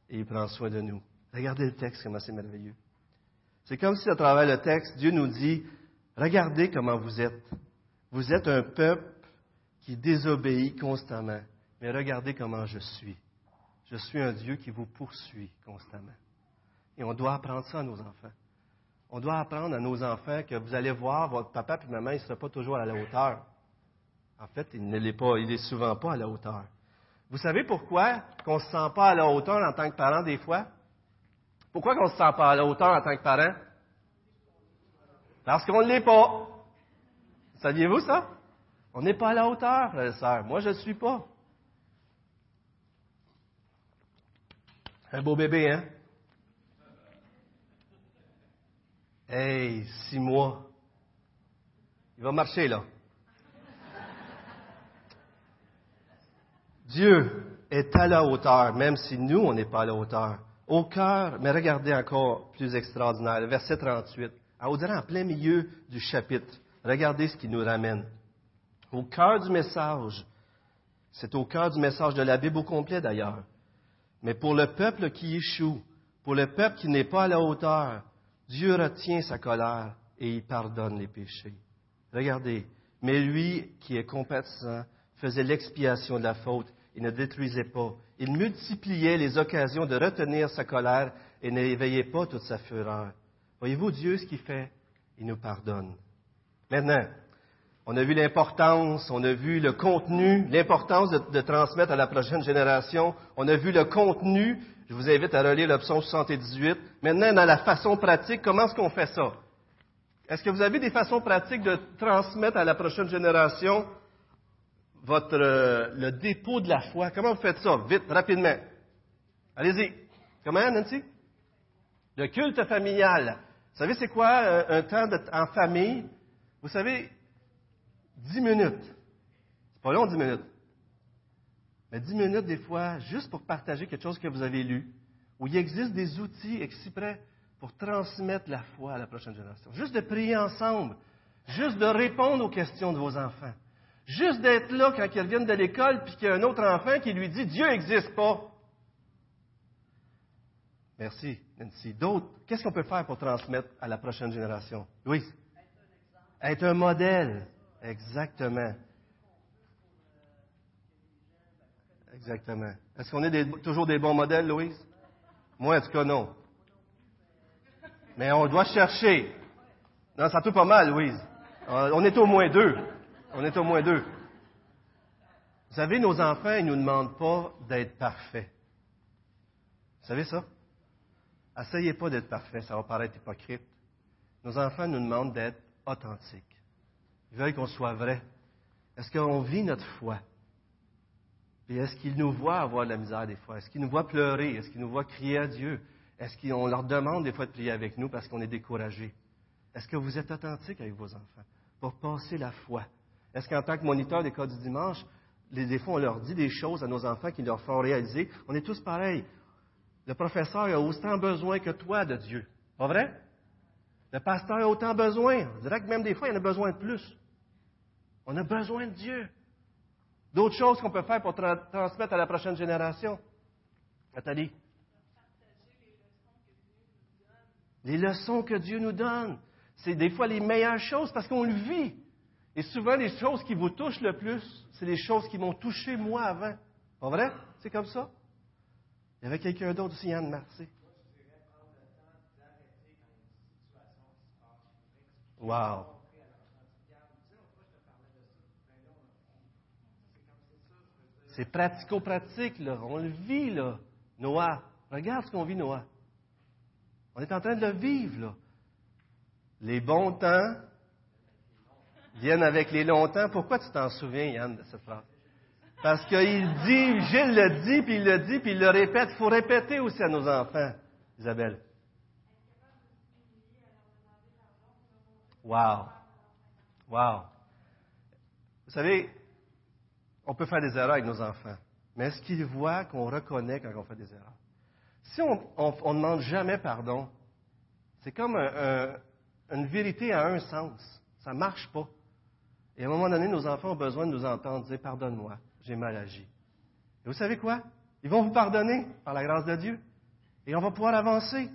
et il prend soin de nous. Regardez le texte, comment c'est merveilleux. C'est comme si à travers le texte, Dieu nous dit, regardez comment vous êtes. Vous êtes un peuple qui désobéit constamment. Mais regardez comment je suis. Je suis un Dieu qui vous poursuit constamment. Et on doit apprendre ça à nos enfants. On doit apprendre à nos enfants que vous allez voir, votre papa et maman, il ne sera pas toujours à la hauteur. En fait, il ne l'est pas, il n'est souvent pas à la hauteur. Vous savez pourquoi qu'on ne se sent pas à la hauteur en tant que parent des fois? Pourquoi qu'on ne se sent pas à la hauteur en tant que parent? Parce qu'on ne l'est pas. Saviez-vous ça? On n'est pas à la hauteur, frères et sœurs. Moi, je ne suis pas. Un beau bébé, hein? Hey, six mois. Il va marcher, là. Dieu est à la hauteur, même si nous, on n'est pas à la hauteur. Au cœur, mais regardez encore plus extraordinaire, verset 38. Dirait en plein milieu du chapitre. Regardez ce qui nous ramène. Au cœur du message, c'est au cœur du message de la Bible au complet d'ailleurs. Mais pour le peuple qui échoue, pour le peuple qui n'est pas à la hauteur, Dieu retient sa colère et il pardonne les péchés. Regardez, mais lui qui est compatissant faisait l'expiation de la faute et ne détruisait pas. Il multipliait les occasions de retenir sa colère et n'éveillait pas toute sa fureur. Voyez-vous Dieu ce qu'il fait? Il nous pardonne. Maintenant, on a vu l'importance, on a vu le contenu, l'importance de, transmettre à la prochaine génération. On a vu le contenu je vous invite à relire psaume 78. Maintenant, dans la façon pratique, comment est-ce qu'on fait ça? Est-ce que vous avez des façons pratiques de transmettre à la prochaine génération votre, euh, le dépôt de la foi? Comment vous faites ça? Vite, rapidement. Allez-y. Comment, Nancy? Le culte familial. Vous savez, c'est quoi euh, un, temps en famille? Vous savez, dix minutes. C'est pas long, dix minutes mais dix minutes des fois, juste pour partager quelque chose que vous avez lu, où il existe des outils exprès pour transmettre la foi à la prochaine génération. Juste de prier ensemble, juste de répondre aux questions de vos enfants, juste d'être là quand ils reviennent de l'école, puis qu'il y a un autre enfant qui lui dit Dieu n'existe pas. Merci, Nancy. D'autres, qu'est-ce qu'on peut faire pour transmettre à la prochaine génération? Louise? Être un modèle. Exactement. Exactement. Est-ce qu'on est toujours des bons modèles, Louise? Moi, en tout cas, non. Mais on doit chercher. Non, ça tout pas mal, Louise. Euh, on est au moins deux. On est au moins deux. Vous savez, nos enfants, ils ne nous demandent pas d'être parfaits. Vous savez ça? Essayez pas d'être parfait, ça va paraître hypocrite. Nos enfants nous demandent d'être authentiques. Ils veulent qu'on soit vrai. Est-ce qu'on vit notre foi? Et est-ce qu'ils nous voient avoir de la misère des fois? Est-ce qu'ils nous voient pleurer? Est-ce qu'ils nous voient crier à Dieu? Est-ce qu'on leur demande des fois de prier avec nous parce qu'on est découragé? Est-ce que vous êtes authentique avec vos enfants pour passer la foi? Est-ce qu'en tant que moniteur des cas du dimanche, des fois on leur dit des choses à nos enfants qui leur font réaliser? On est tous pareils. Le professeur a autant besoin que toi de Dieu. Pas vrai? Le pasteur a autant besoin. On dirait que même des fois, il en a besoin de plus. On a besoin de Dieu. D'autres choses qu'on peut faire pour transmettre à la prochaine génération. Nathalie. Les leçons que Dieu nous donne. C'est des fois les meilleures choses parce qu'on le vit. Et souvent, les choses qui vous touchent le plus, c'est les choses qui m'ont touché moi avant. Pas vrai? C'est comme ça? Il y avait quelqu'un d'autre aussi, Yann Marcy. Wow. C'est pratico-pratique, là. On le vit, là. Noah. Regarde ce qu'on vit, Noah. On est en train de le vivre, là. Les bons temps viennent avec les longs temps. Pourquoi tu t'en souviens, Yann, de cette phrase? Parce qu'il dit, Gilles le dit, puis il le dit, puis il le répète. Il faut répéter aussi à nos enfants, Isabelle. Wow. Wow. Vous savez, on peut faire des erreurs avec nos enfants. mais est-ce qu'il voit qu'on reconnaît quand on fait des erreurs? Si on ne demande jamais pardon, c'est comme une vérité à un sens. Ça ne marche pas. Et à un moment donné, nos enfants ont besoin de nous entendre dire Pardonne-moi, j'ai mal agi. Et vous savez quoi? Ils vont vous pardonner par la grâce de Dieu. Et on va pouvoir avancer.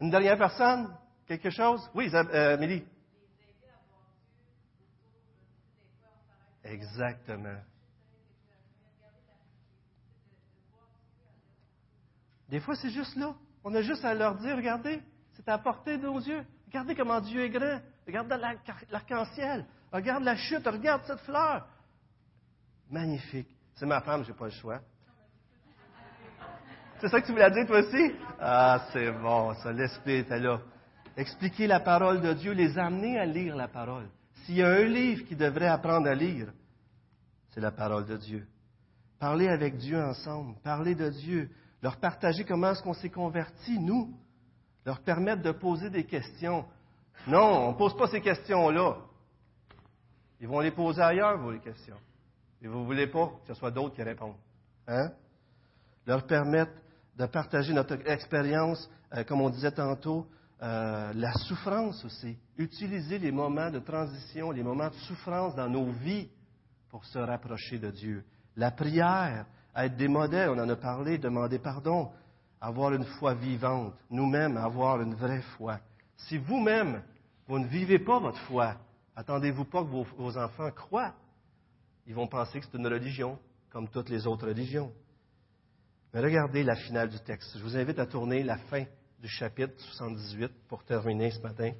Une dernière personne? Quelque chose? Oui, euh. Exactement. Des fois, c'est juste là. On a juste à leur dire, regardez, c'est à portée de nos yeux. Regardez comment Dieu est grand. Regarde l'arc-en-ciel. Regarde la chute. Regarde cette fleur. Magnifique. C'est ma femme, j'ai pas le choix. C'est ça que tu voulais dire, toi aussi? Ah, c'est bon, ça. L'Esprit était là. Expliquer la parole de Dieu, les amener à lire la parole. S'il y a un livre qui devrait apprendre à lire, c'est la parole de Dieu. Parler avec Dieu ensemble, parler de Dieu, leur partager comment est-ce qu'on s'est converti, nous, leur permettre de poser des questions. Non, on ne pose pas ces questions-là. Ils vont les poser ailleurs, les questions. Et vous ne voulez pas que ce soit d'autres qui répondent. Hein? Leur permettre de partager notre expérience, euh, comme on disait tantôt, euh, la souffrance aussi. Utiliser les moments de transition, les moments de souffrance dans nos vies pour se rapprocher de Dieu. La prière, être des modèles, on en a parlé, demander pardon, avoir une foi vivante, nous-mêmes avoir une vraie foi. Si vous-même, vous ne vivez pas votre foi, attendez-vous pas que vos, vos enfants croient. Ils vont penser que c'est une religion, comme toutes les autres religions. Mais regardez la finale du texte. Je vous invite à tourner la fin du chapitre 78 pour terminer ce matin.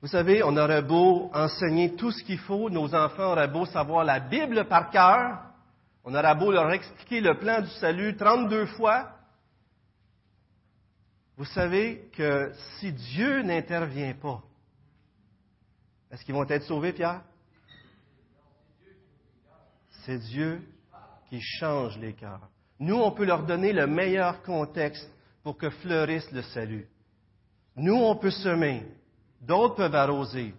Vous savez, on aurait beau enseigner tout ce qu'il faut, nos enfants auraient beau savoir la Bible par cœur, on aura beau leur expliquer le plan du salut 32 fois. Vous savez que si Dieu n'intervient pas, est-ce qu'ils vont être sauvés, Pierre? C'est Dieu qui change les cœurs. Nous, on peut leur donner le meilleur contexte pour que fleurisse le salut. Nous, on peut semer, d'autres peuvent arroser.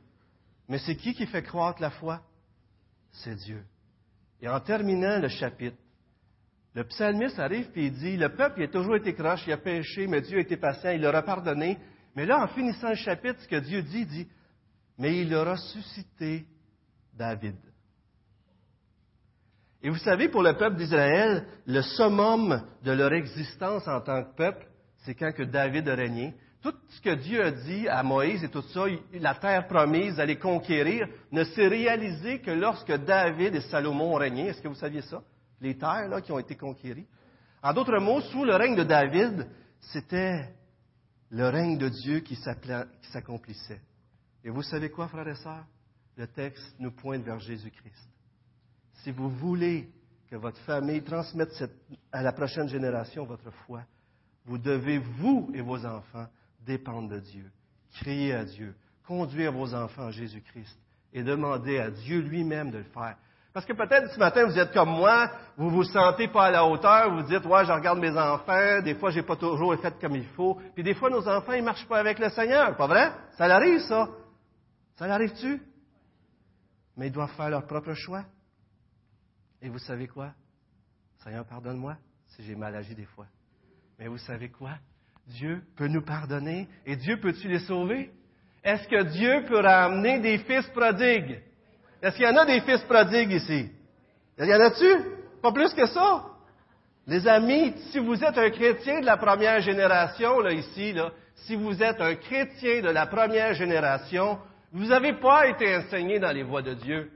Mais c'est qui qui fait croître la foi? C'est Dieu. Et en terminant le chapitre, le psalmiste arrive et il dit, le peuple il a toujours été croche, il a péché, mais Dieu a été patient, il leur a pardonné. Mais là, en finissant le chapitre, ce que Dieu dit, dit, mais il a suscité David. Et vous savez, pour le peuple d'Israël, le summum de leur existence en tant que peuple, c'est quand que David a régné tout ce que Dieu a dit à Moïse et tout ça, la terre promise d'aller conquérir, ne s'est réalisé que lorsque David et Salomon ont régné. Est-ce que vous saviez ça? Les terres là, qui ont été conquéries. En d'autres mots, sous le règne de David, c'était le règne de Dieu qui s'accomplissait. Et vous savez quoi, frères et sœurs? Le texte nous pointe vers Jésus-Christ. Si vous voulez que votre famille transmette à la prochaine génération votre foi, vous devez, vous et vos enfants, dépendre de Dieu. Crier à Dieu. Conduire vos enfants à Jésus-Christ. Et demander à Dieu lui-même de le faire. Parce que peut-être ce matin, vous êtes comme moi, vous vous sentez pas à la hauteur, vous dites, ouais, je regarde mes enfants, des fois, j'ai pas toujours fait comme il faut. Puis des fois, nos enfants, ils marchent pas avec le Seigneur. Pas vrai? Ça l'arrive, ça. Ça l'arrive-tu? Mais ils doivent faire leur propre choix. Et vous savez quoi? Seigneur, pardonne-moi si j'ai mal agi des fois. Mais vous savez quoi? Dieu peut nous pardonner et Dieu peut-tu les sauver? Est-ce que Dieu peut ramener des fils prodigues? Est-ce qu'il y en a des fils prodigues ici? Y en a-tu? Pas plus que ça? Les amis, si vous êtes un chrétien de la première génération, là, ici, là, si vous êtes un chrétien de la première génération, vous n'avez pas été enseigné dans les voies de Dieu.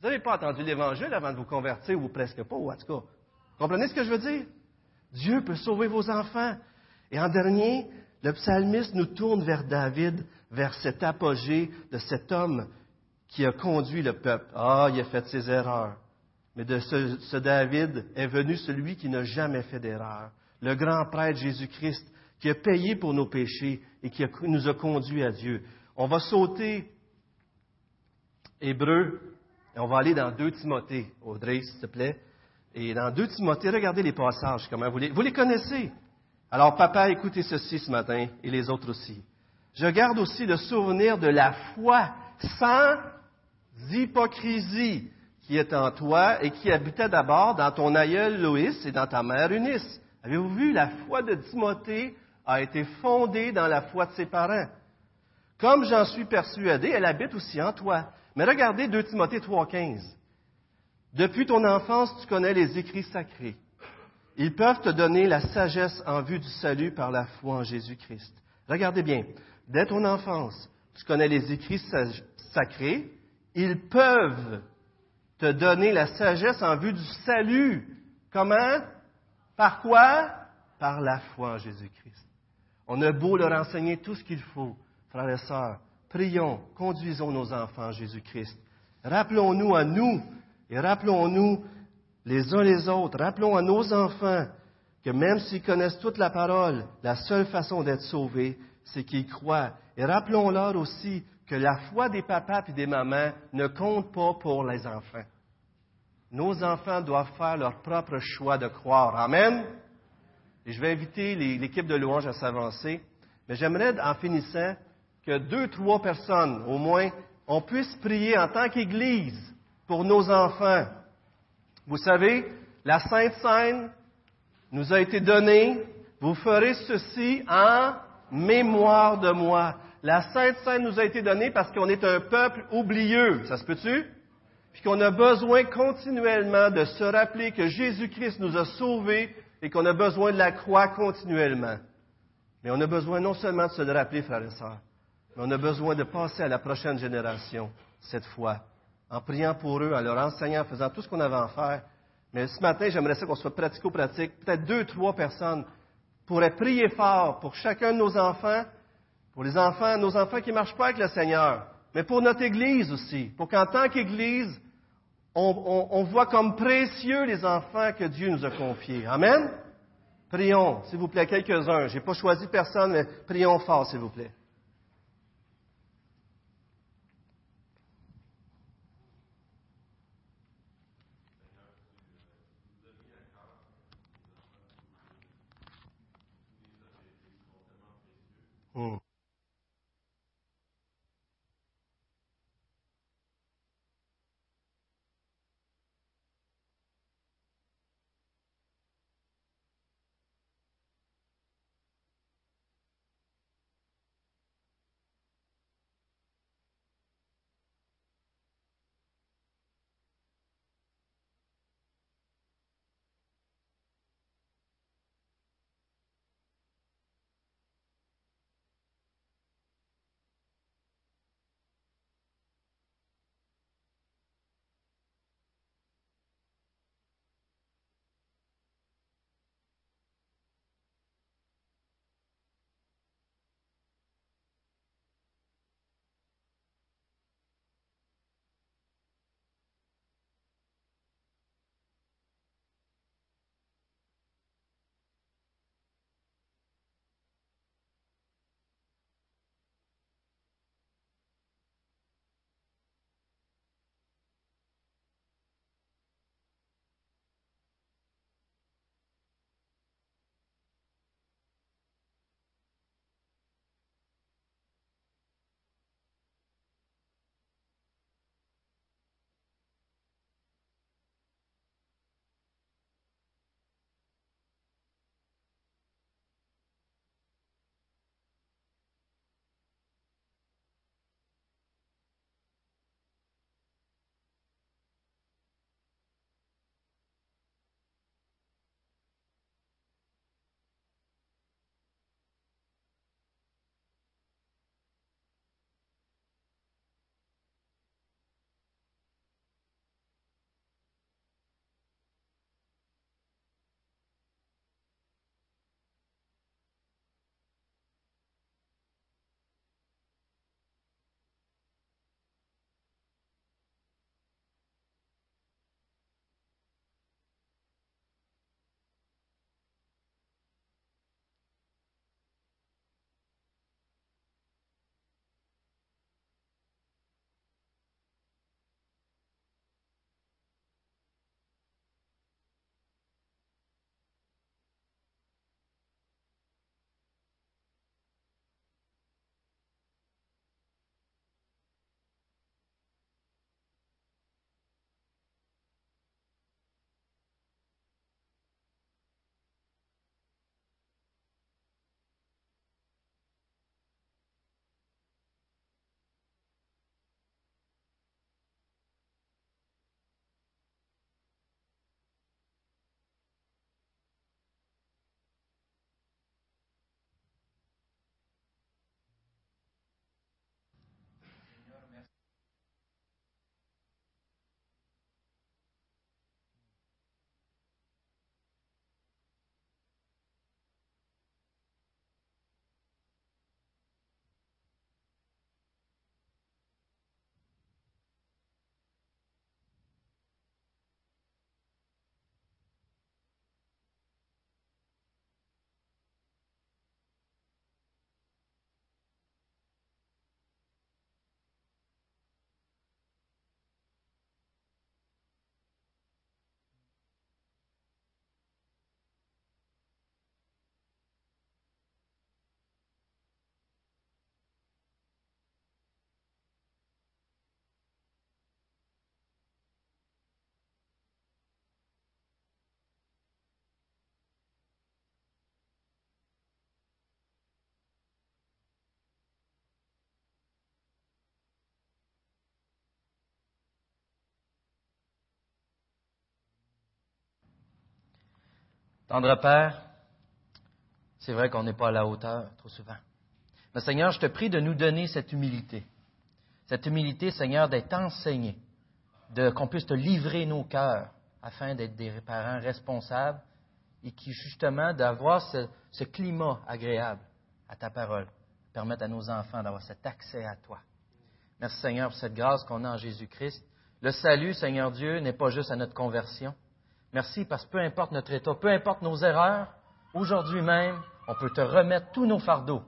Vous n'avez pas entendu l'Évangile avant de vous convertir, ou presque pas, ou en tout cas. Comprenez ce que je veux dire? Dieu peut sauver vos enfants. Et en dernier, le psalmiste nous tourne vers David, vers cet apogée de cet homme qui a conduit le peuple. Ah, il a fait ses erreurs. Mais de ce, David est venu celui qui n'a jamais fait d'erreur. Le grand prêtre Jésus-Christ, qui a payé pour nos péchés et qui nous a conduits à Dieu. On va sauter Hébreu on va aller dans 2 Timothée. Audrey, s'il te plaît. Et dans 2 Timothée, regardez les passages, comment vous les, vous les connaissez. Alors, papa, écoutez ceci ce matin et les autres aussi. Je garde aussi le souvenir de la foi sans hypocrisie qui est en toi et qui habitait d'abord dans ton aïeul Loïs et dans ta mère Eunice. Avez-vous vu, la foi de Timothée a été fondée dans la foi de ses parents. Comme j'en suis persuadé, elle habite aussi en toi. Mais regardez 2 Timothée 3,15. Depuis ton enfance, tu connais les écrits sacrés. Ils peuvent te donner la sagesse en vue du salut par la foi en Jésus-Christ. Regardez bien, dès ton enfance, tu connais les écrits sacrés. Ils peuvent te donner la sagesse en vue du salut. Comment? Par quoi? Par la foi en Jésus-Christ. On a beau leur enseigner tout ce qu'il faut, frères et sœurs. Prions, conduisons nos enfants en Jésus-Christ. Rappelons-nous à nous et rappelons-nous les uns les autres. Rappelons à nos enfants que même s'ils connaissent toute la parole, la seule façon d'être sauvés, c'est qu'ils croient. Et rappelons-leur aussi que la foi des papas et des mamans ne compte pas pour les enfants. Nos enfants doivent faire leur propre choix de croire. Amen. Et je vais inviter l'équipe de louange à s'avancer. Mais j'aimerais, en finissant, que deux, trois personnes, au moins, on puisse prier en tant qu'Église pour nos enfants. Vous savez, la Sainte Seine nous a été donnée. Vous ferez ceci en mémoire de moi. La Sainte Seine nous a été donnée parce qu'on est un peuple oublieux. Ça se peut-tu? Puis qu'on a besoin continuellement de se rappeler que Jésus-Christ nous a sauvés et qu'on a besoin de la croix continuellement. Mais on a besoin non seulement de se le rappeler, frères et sœurs, mais on a besoin de passer à la prochaine génération cette fois en priant pour eux, en leur enseignant, en faisant tout ce qu'on avait à faire. Mais ce matin, j'aimerais ça qu'on soit pratico-pratique. Peut-être deux, trois personnes pourraient prier fort pour chacun de nos enfants, pour les enfants, nos enfants qui ne marchent pas avec le Seigneur, mais pour notre Église aussi, pour qu'en tant qu'Église, on, on, voit comme précieux les enfants que Dieu nous a confiés. Amen? Prions, s'il vous plaît, quelques-uns. Je n'ai pas choisi personne, mais prions fort, s'il vous plaît. Mm. Tendre Père, c'est vrai qu'on n'est pas à la hauteur trop souvent. Mais Seigneur, je te prie de nous donner cette humilité. Cette humilité, Seigneur, d'être enseigné, de, qu'on puisse te livrer nos cœurs afin d'être des parents responsables et qui, justement, d'avoir ce, climat agréable à ta parole, permettre à nos enfants d'avoir cet accès à toi. Merci Seigneur pour cette grâce qu'on a en Jésus-Christ. Le salut, Seigneur Dieu, n'est pas juste à notre conversion. Merci parce que peu importe notre état, peu importe nos erreurs, aujourd'hui même, on peut te remettre tous nos fardeaux.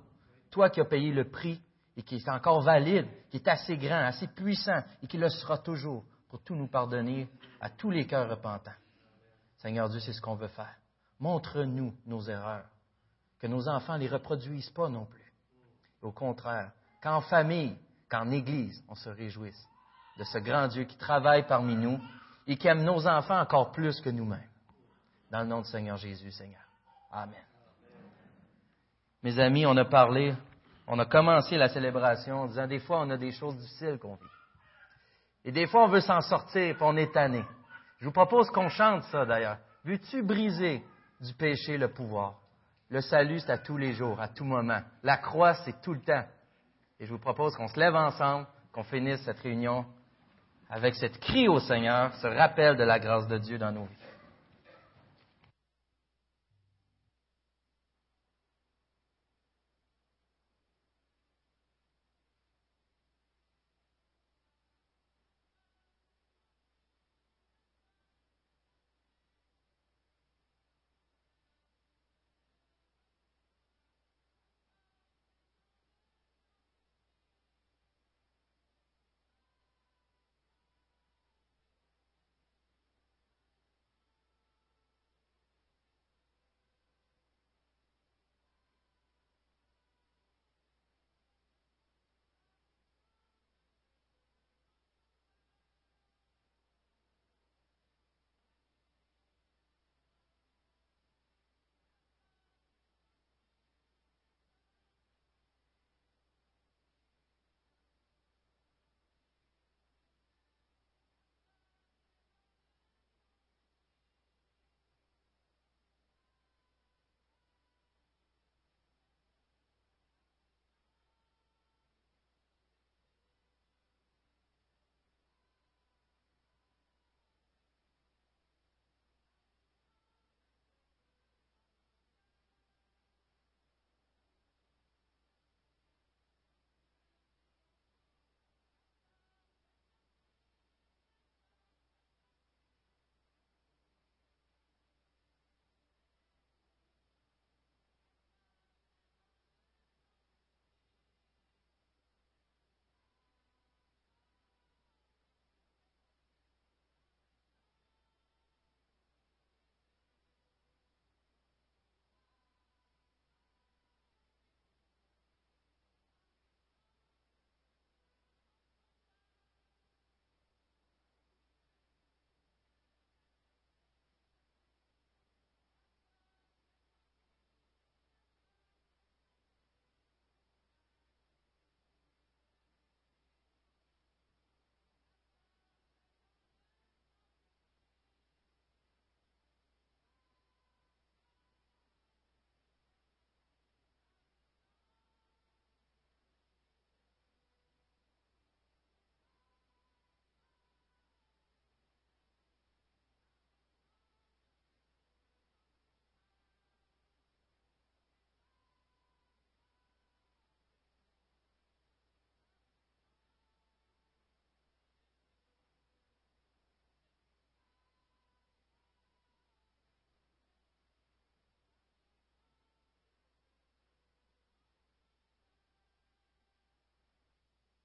Toi qui as payé le prix et qui est encore valide, qui est assez grand, assez puissant et qui le sera toujours pour tout nous pardonner à tous les cœurs repentants. Seigneur Dieu, c'est ce qu'on veut faire. Montre-nous nos erreurs. Que nos enfants ne les reproduisent pas non plus. Au contraire, qu'en famille, qu'en Église, on se réjouisse de ce grand Dieu qui travaille parmi nous et qui aime nos enfants encore plus que nous-mêmes. Dans le nom du Seigneur Jésus, Seigneur. Amen. Mes amis, on a parlé, on a commencé la célébration en disant des fois on a des choses difficiles qu'on vit. Et des fois on veut s'en sortir, puis on est tanné. Je vous propose qu'on chante ça d'ailleurs. Veux-tu briser du péché le pouvoir? Le salut, c'est à tous les jours, à tout moment. La croix, c'est tout le temps. Et je vous propose qu'on se lève ensemble, qu'on finisse cette réunion avec cette cri au Seigneur, ce rappel de la grâce de Dieu dans nos vies.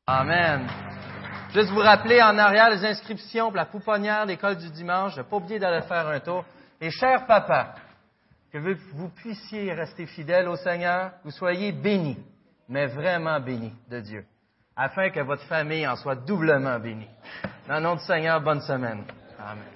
Amen. Juste vous rappeler en arrière les inscriptions pour la pouponnière d'école du dimanche. Ne pas oublier d'aller faire un tour. Et cher papa, que vous puissiez rester fidèle au Seigneur, vous soyez bénis, mais vraiment bénis de Dieu, afin que votre famille en soit doublement bénie. Dans le nom du Seigneur, bonne semaine. Amen.